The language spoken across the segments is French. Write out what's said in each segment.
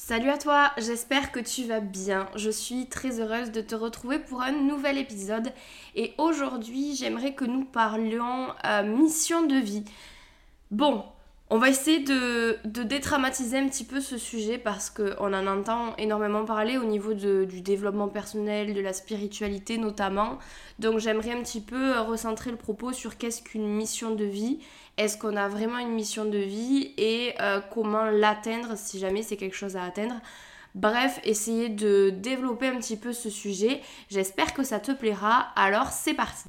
Salut à toi, j'espère que tu vas bien. Je suis très heureuse de te retrouver pour un nouvel épisode et aujourd'hui j'aimerais que nous parlions euh, mission de vie. Bon, on va essayer de, dédramatiser un petit peu ce sujet parce qu'on en entend énormément parler au niveau du développement personnel, de la spiritualité notamment. Donc j'aimerais un petit peu recentrer le propos sur qu'est-ce qu'une mission de vie est-ce qu'on a vraiment une mission de vie et euh, comment l'atteindre si jamais c'est quelque chose à atteindre. Bref, essayer de développer un petit peu ce sujet. J'espère que ça te plaira. Alors c'est parti.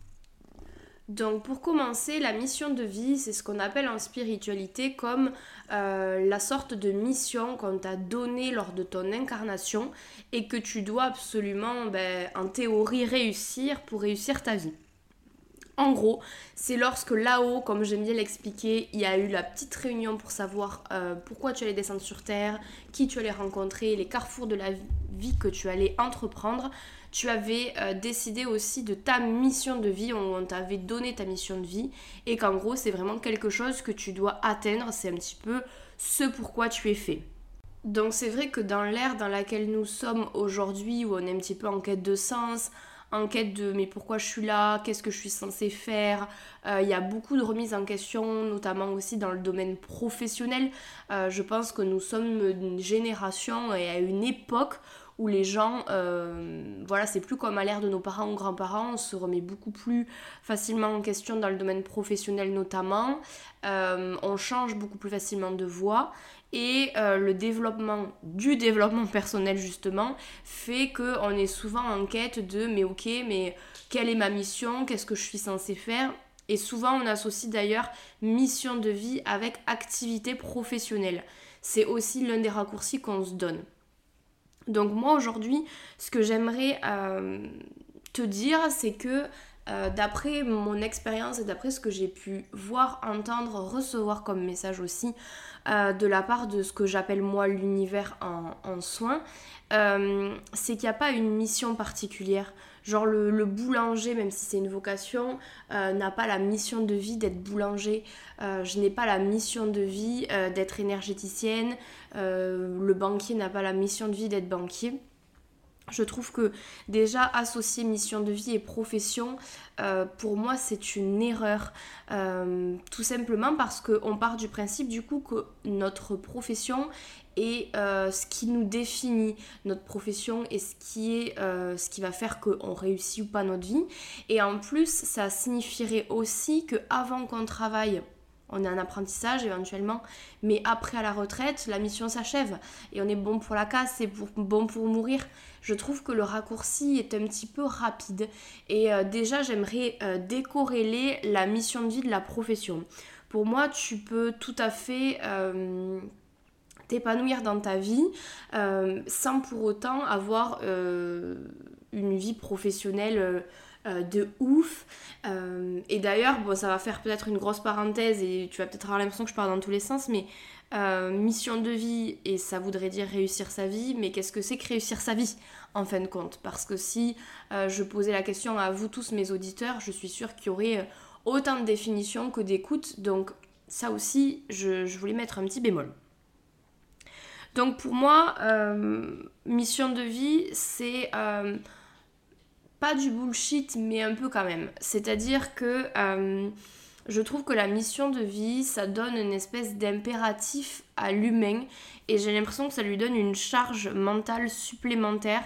Donc pour commencer, la mission de vie, c'est ce qu'on appelle en spiritualité comme euh, la sorte de mission qu'on t'a donnée lors de ton incarnation et que tu dois absolument, ben, en théorie, réussir pour réussir ta vie. En gros, c'est lorsque là-haut, comme j'aime bien l'expliquer, il y a eu la petite réunion pour savoir euh, pourquoi tu allais descendre sur Terre, qui tu allais rencontrer, les carrefours de la vie que tu allais entreprendre. Tu avais euh, décidé aussi de ta mission de vie, on t'avait donné ta mission de vie, et qu'en gros, c'est vraiment quelque chose que tu dois atteindre, c'est un petit peu ce pourquoi tu es fait. Donc c'est vrai que dans l'ère dans laquelle nous sommes aujourd'hui, où on est un petit peu en quête de sens, en quête de mais pourquoi je suis là, qu'est-ce que je suis censée faire. Euh, il y a beaucoup de remises en question, notamment aussi dans le domaine professionnel. Euh, je pense que nous sommes une génération et à une époque où les gens, euh, voilà, c'est plus comme à l'ère de nos parents ou grands-parents, on se remet beaucoup plus facilement en question dans le domaine professionnel notamment, on change beaucoup plus facilement de voie et euh, le développement du développement personnel justement fait qu'on est souvent en quête de mais ok mais quelle est ma mission, qu'est-ce que je suis censé faire? Et souvent on associe d'ailleurs mission de vie avec activité professionnelle. C'est aussi l'un des raccourcis qu'on se donne. Donc moi aujourd'hui ce que j'aimerais euh, te dire c'est que euh, d'après mon expérience et d'après ce que j'ai pu voir, entendre, recevoir comme message aussi, euh, de la part de ce que j'appelle moi l'univers en, soins, euh, c'est qu'il n'y a pas une mission particulière. Genre le, boulanger, même si c'est une vocation, n'a pas la mission de vie d'être boulanger. je n'ai pas la mission de vie d'être énergéticienne. le banquier n'a pas la mission de vie d'être banquier. Je trouve que déjà associer mission de vie et profession, euh, pour moi c'est une erreur. Euh, tout simplement parce qu'on part du principe du coup que notre profession est euh, ce qui nous définit. Notre profession est ce qui, est, ce qui va faire qu'on réussit ou pas notre vie. Et en plus, ça signifierait aussi que avant qu'on travaille on est un apprentissage éventuellement, mais après à la retraite, la mission s'achève et on est bon pour la casse, c'est bon pour mourir. Je trouve que le raccourci est un petit peu rapide et euh, déjà j'aimerais euh, décorréler la mission de vie de la profession. Pour moi, tu peux tout à fait euh, t'épanouir dans ta vie sans pour autant avoir une vie professionnelle euh, de ouf. Euh, et d'ailleurs, bon, ça va faire peut-être une grosse parenthèse et tu vas peut-être avoir l'impression que je parle dans tous les sens, mais euh, mission de vie, et ça voudrait dire réussir sa vie, mais qu'est-ce que c'est que réussir sa vie en fin de compte? Parce que si je posais la question à vous tous, mes auditeurs, je suis sûre qu'il y aurait autant de définitions que d'écoute, donc ça aussi, je, voulais mettre un petit bémol. Donc pour moi, mission de vie, c'est pas du bullshit, mais un peu quand même. C'est-à-dire que euh, je trouve que la mission de vie, ça donne une espèce d'impératif à l'humain et j'ai l'impression que ça lui donne une charge mentale supplémentaire.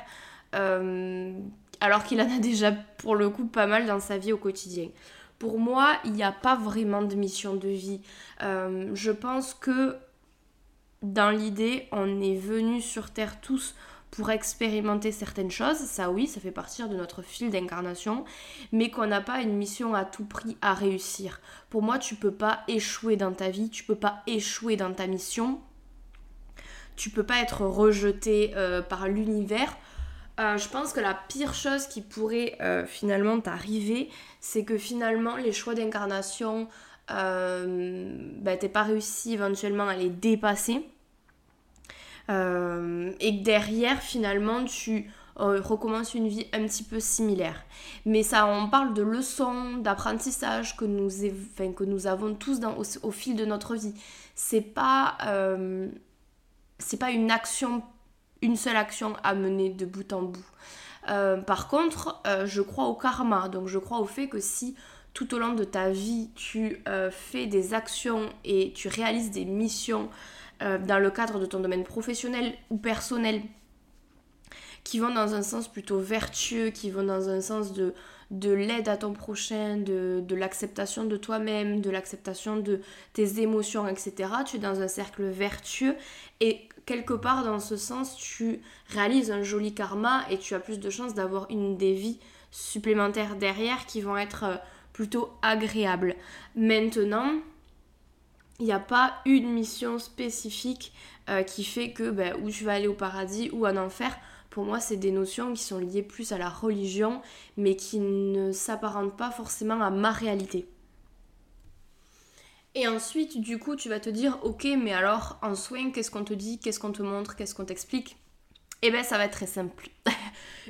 Euh, alors qu'il en a déjà pour le coup pas mal dans sa vie au quotidien. Pour moi, il n'y a pas vraiment de mission de vie. Euh, je pense que dans l'idée, on est venu sur Terre tous pour expérimenter certaines choses, ça oui, ça fait partie de notre fil d'incarnation, mais qu'on n'a pas une mission à tout prix à réussir. Pour moi, tu peux pas échouer dans ta vie, tu peux pas échouer dans ta mission, tu peux pas être rejeté euh, par l'univers. euh, je pense que la pire chose qui pourrait euh, finalement t'arriver, c'est que finalement les choix d'incarnation, euh, ben, t'es pas réussi éventuellement à les dépasser. Et que derrière, finalement, tu recommences une vie un petit peu similaire. Mais ça, on parle de leçons, d'apprentissage que, nous, que nous avons tous au, fil de notre vie. C'est pas, c'est pas une action une seule action à mener de bout en bout. Euh, par contre, euh, je crois au karma, donc je crois au fait que si tout au long de ta vie tu euh, fais des actions et tu réalises des missions dans le cadre de ton domaine professionnel ou personnel qui vont dans un sens plutôt vertueux, qui vont dans un sens de, de l'aide à ton prochain, de, de l'acceptation de toi-même, de l'acceptation de tes émotions, etc. Tu es dans un cercle vertueux et quelque part dans ce sens, tu réalises un joli karma et tu as plus de chances d'avoir une des vies supplémentaires derrière qui vont être euh, plutôt agréables. Maintenant, il n'y a pas une mission spécifique euh, qui fait que ben, où tu vas aller au paradis ou en enfer. Pour moi, c'est des notions qui sont liées plus à la religion, mais qui ne s'apparentent pas forcément à ma réalité. Et ensuite, du coup, tu vas te dire, ok, mais alors en soin, qu'est-ce qu'on te dit, qu'est-ce qu'on te montre, qu'est-ce qu'on t'explique? Eh bien, ça va être très simple.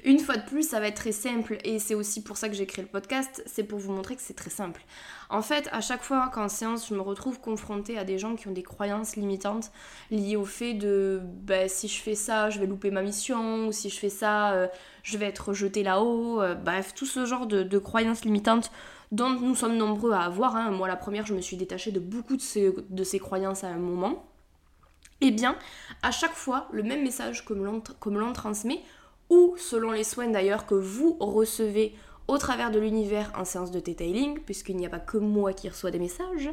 Une fois de plus, ça va être très simple. Et c'est aussi pour ça que j'ai créé le podcast, c'est pour vous montrer que c'est très simple. En fait, à chaque fois qu'en séance, je me retrouve confrontée à des gens qui ont des croyances limitantes liées au fait de, bah, si je fais ça, je vais louper ma mission, ou si je fais ça, euh, je vais être rejeté là-haut. Euh, bref, tout ce genre de croyances limitantes dont nous sommes nombreux à avoir. Hein. Moi, la première, je me suis détachée de beaucoup de ces, de ces croyances à un moment. Eh bien, à chaque fois, le même message que l'on transmet, ou selon les soins d'ailleurs que vous recevez au travers de l'univers en séance de detailing, puisqu'il n'y a pas que moi qui reçois des messages,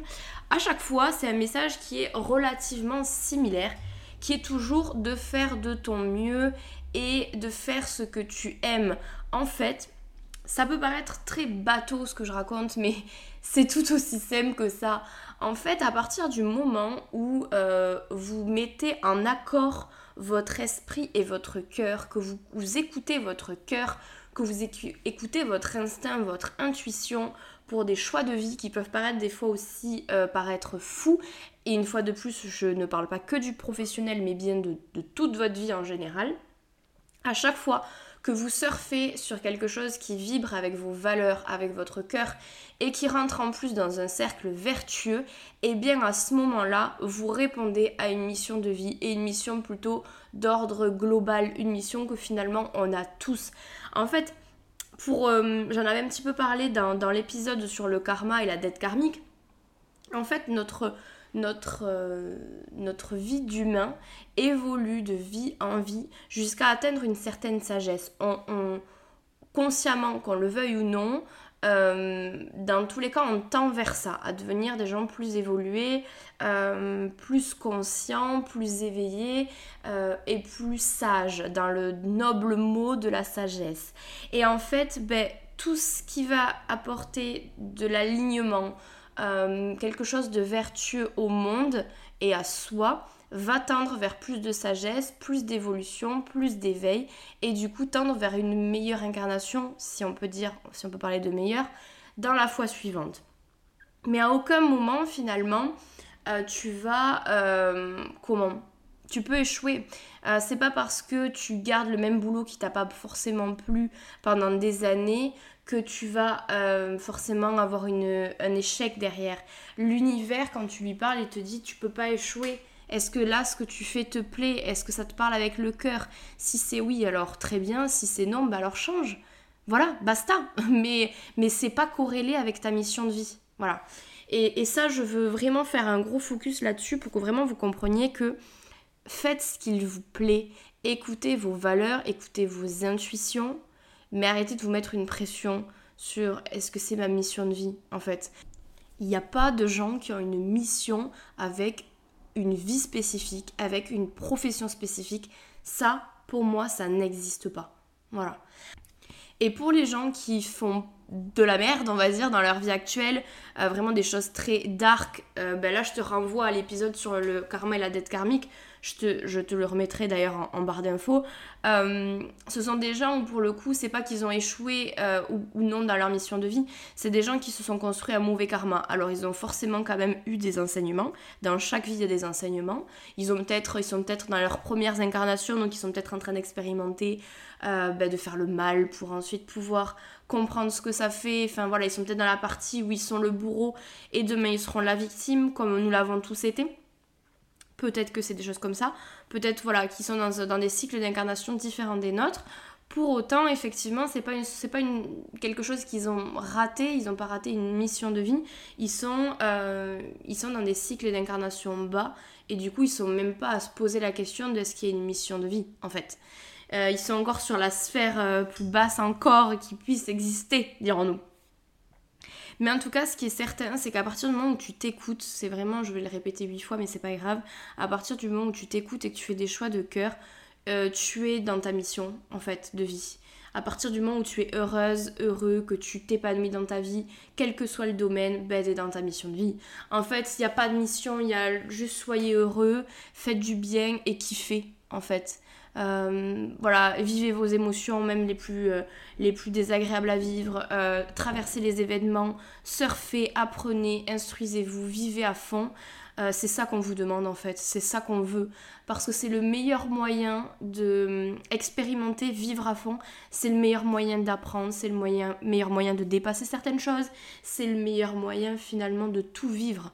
à chaque fois, c'est un message qui est relativement similaire, qui est toujours de faire de ton mieux et de faire ce que tu aimes. En fait, ça peut paraître très bateau ce que je raconte, mais c'est tout aussi simple que ça. En fait, à partir du moment où euh, vous mettez en accord votre esprit et votre cœur, que vous, écoutez votre cœur, que vous écoutez votre instinct, votre intuition pour des choix de vie qui peuvent paraître des fois aussi euh, paraître fous. Et une fois de plus, je ne parle pas que du professionnel, mais bien de toute votre vie en général. À chaque fois que vous surfez sur quelque chose qui vibre avec vos valeurs, avec votre cœur et qui rentre en plus dans un cercle vertueux, et eh bien à ce moment-là, vous répondez à une mission de vie et une mission plutôt d'ordre global, une mission que finalement on a tous. En fait, pour euh, j'en avais un petit peu parlé dans, dans l'épisode sur le karma et la dette karmique. En fait, notre notre, euh, notre vie d'humain évolue de vie en vie jusqu'à atteindre une certaine sagesse. On, consciemment, qu'on le veuille ou non, euh, dans tous les cas, on tend vers ça, à devenir des gens plus évolués, euh, plus conscients, plus éveillés et plus sages, dans le noble mot de la sagesse. Et en fait, ben, tout ce qui va apporter de l'alignement, euh, quelque chose de vertueux au monde et à soi va tendre vers plus de sagesse, plus d'évolution, plus d'éveil et du coup tendre vers une meilleure incarnation, si on peut dire, si on peut parler de meilleure, dans la foi suivante. Mais à aucun moment finalement euh, tu vas euh, comment? Tu peux échouer. c'est pas parce que tu gardes le même boulot qui t'a pas forcément plu pendant des années que tu vas euh, forcément avoir un échec derrière. L'univers, quand tu lui parles, il te dit tu peux pas échouer. Est-ce que là, ce que tu fais te plaît? Est-ce que ça te parle avec le cœur? Si c'est oui, alors très bien. Si c'est non, bah alors change. Voilà, basta. Mais, mais c'est pas corrélé avec ta mission de vie. Voilà. Et, et ça, je veux vraiment faire un gros focus là-dessus pour que vraiment vous compreniez que faites ce qu'il vous plaît. Écoutez vos valeurs, écoutez vos intuitions, mais arrêtez de vous mettre une pression sur est-ce que c'est ma mission de vie? En fait. Il n'y a pas de gens qui ont une mission avec une vie spécifique, avec une profession spécifique. Ça, pour moi, ça n'existe pas. Voilà. Et pour les gens qui font de la merde, on va dire, dans leur vie actuelle, euh, vraiment des choses très dark, euh, ben là je te renvoie à l'épisode sur le karma et la dette karmique. Je te, je te le remettrai d'ailleurs en, barre d'infos. Euh, ce sont des gens où pour le coup, c'est pas qu'ils ont échoué euh, ou, non dans leur mission de vie, c'est des gens qui se sont construits à mauvais karma. Alors ils ont forcément quand même eu des enseignements. Dans chaque vie, il y a des enseignements. Ils, ont peut-être, ils sont peut-être dans leurs premières incarnations, donc ils sont peut-être en train d'expérimenter, euh, ben, de faire le mal pour ensuite pouvoir comprendre ce que ça fait. Enfin voilà, ils sont peut-être dans la partie où ils sont le bourreau et demain ils seront la victime, comme nous l'avons tous été. Peut-être que c'est des choses comme ça. Peut-être voilà, qu'ils sont dans, des cycles d'incarnation différents des nôtres. Pour autant, effectivement, c'est pas, pas une, quelque chose qu'ils ont raté, ils n'ont pas raté une mission de vie. Ils sont, euh, ils sont dans des cycles d'incarnation bas et du coup, ils sont même pas à se poser la question de ce qui est une mission de vie, en fait. Euh, ils sont encore sur la sphère euh, plus basse encore qui puisse exister, dirons-nous. Mais en tout cas, ce qui est certain, c'est qu'à partir du moment où tu t'écoutes, c'est vraiment, je vais le répéter huit fois, mais c'est pas grave, à partir du moment où tu t'écoutes et que tu fais des choix de cœur, euh, tu es dans ta mission, en fait, de vie. À partir du moment où tu es heureuse, heureux, que tu t'épanouis dans ta vie, quel que soit le domaine, ben, t'es dans ta mission de vie. En fait, il n'y a pas de mission, il y a juste soyez heureux, faites du bien et kiffez, en fait. Euh, voilà, vivez vos émotions, même les plus, euh, désagréables à vivre. Euh, traversez les événements, surfez, apprenez, instruisez-vous, vivez à fond. c'est ça qu'on vous demande en fait, c'est ça qu'on veut. Parce que c'est le meilleur moyen de vivre à fond. C'est le meilleur moyen d'apprendre, c'est le moyen, meilleur moyen de dépasser certaines choses. C'est le meilleur moyen finalement de tout vivre.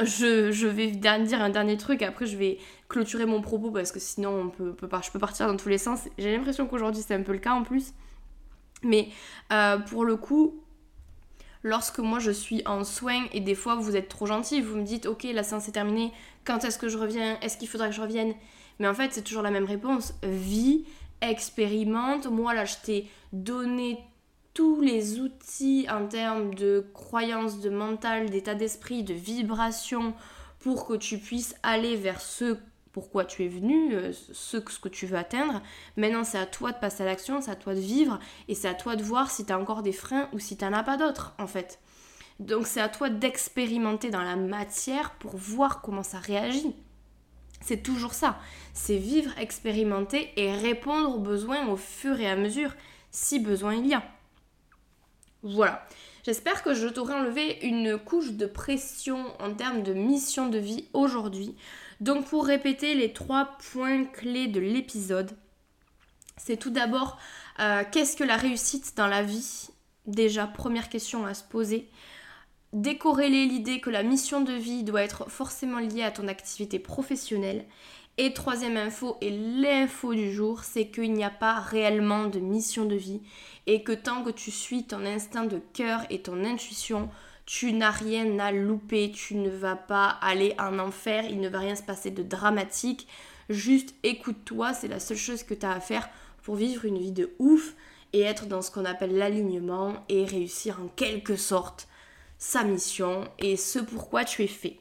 Je, vais dire un dernier truc, après je vais clôturer mon propos parce que sinon je peux partir dans tous les sens. J'ai l'impression qu'aujourd'hui c'est un peu le cas en plus. Mais euh, pour le coup, lorsque moi je suis en soins et des fois vous êtes trop gentil, vous me dites ok la séance est terminée, quand est-ce que je reviens, est-ce qu'il faudra que je revienne? Mais en fait c'est toujours la même réponse, vis, expérimente, moi là je t'ai donné tous les outils en termes de croyances, de mental, d'état d'esprit, de vibration pour que tu puisses aller vers ce pourquoi tu es venu, euh, ce, ce que tu veux atteindre. Maintenant, c'est à toi de passer à l'action, c'est à toi de vivre et c'est à toi de voir si tu as encore des freins ou si tu n'en as pas d'autres en fait. Donc c'est à toi d'expérimenter dans la matière pour voir comment ça réagit. C'est toujours ça. C'est vivre, expérimenter et répondre aux besoins au fur et à mesure si besoin il y a. Voilà. J'espère que je t'aurai enlevé une couche de pression en termes de mission de vie aujourd'hui. Donc pour répéter les trois points clés de l'épisode, c'est tout d'abord euh, qu'est-ce que la réussite dans la vie? Déjà, première question à se poser. Décorréler l'idée que la mission de vie doit être forcément liée à ton activité professionnelle. Et troisième info, et l'info du jour, c'est qu'il n'y a pas réellement de mission de vie et que tant que tu suis ton instinct de cœur et ton intuition, tu n'as rien à louper, tu ne vas pas aller en enfer, il ne va rien se passer de dramatique. Juste écoute-toi, c'est la seule chose que tu as à faire pour vivre une vie de ouf et être dans ce qu'on appelle l'alignement et réussir en quelque sorte sa mission et ce pourquoi tu es fait.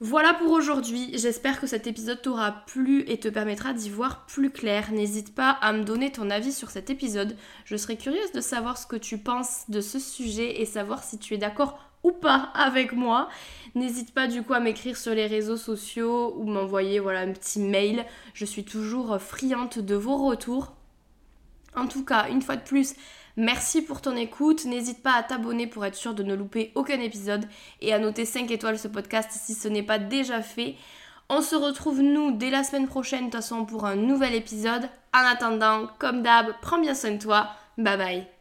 Voilà pour aujourd'hui, j'espère que cet épisode t'aura plu et te permettra d'y voir plus clair. N'hésite pas à me donner ton avis sur cet épisode, je serais curieuse de savoir ce que tu penses de ce sujet et savoir si tu es d'accord ou pas avec moi. N'hésite pas du coup à m'écrire sur les réseaux sociaux ou m'envoyer voilà un petit mail, je suis toujours friante de vos retours. En tout cas, une fois de plus, Merci pour ton écoute. N'hésite pas à t'abonner pour être sûr de ne louper aucun épisode et à noter 5 étoiles ce podcast si ce n'est pas déjà fait. On se retrouve nous dès la semaine prochaine de toute façon pour un nouvel épisode. En attendant, comme d'hab, prends bien soin de toi. Bye bye.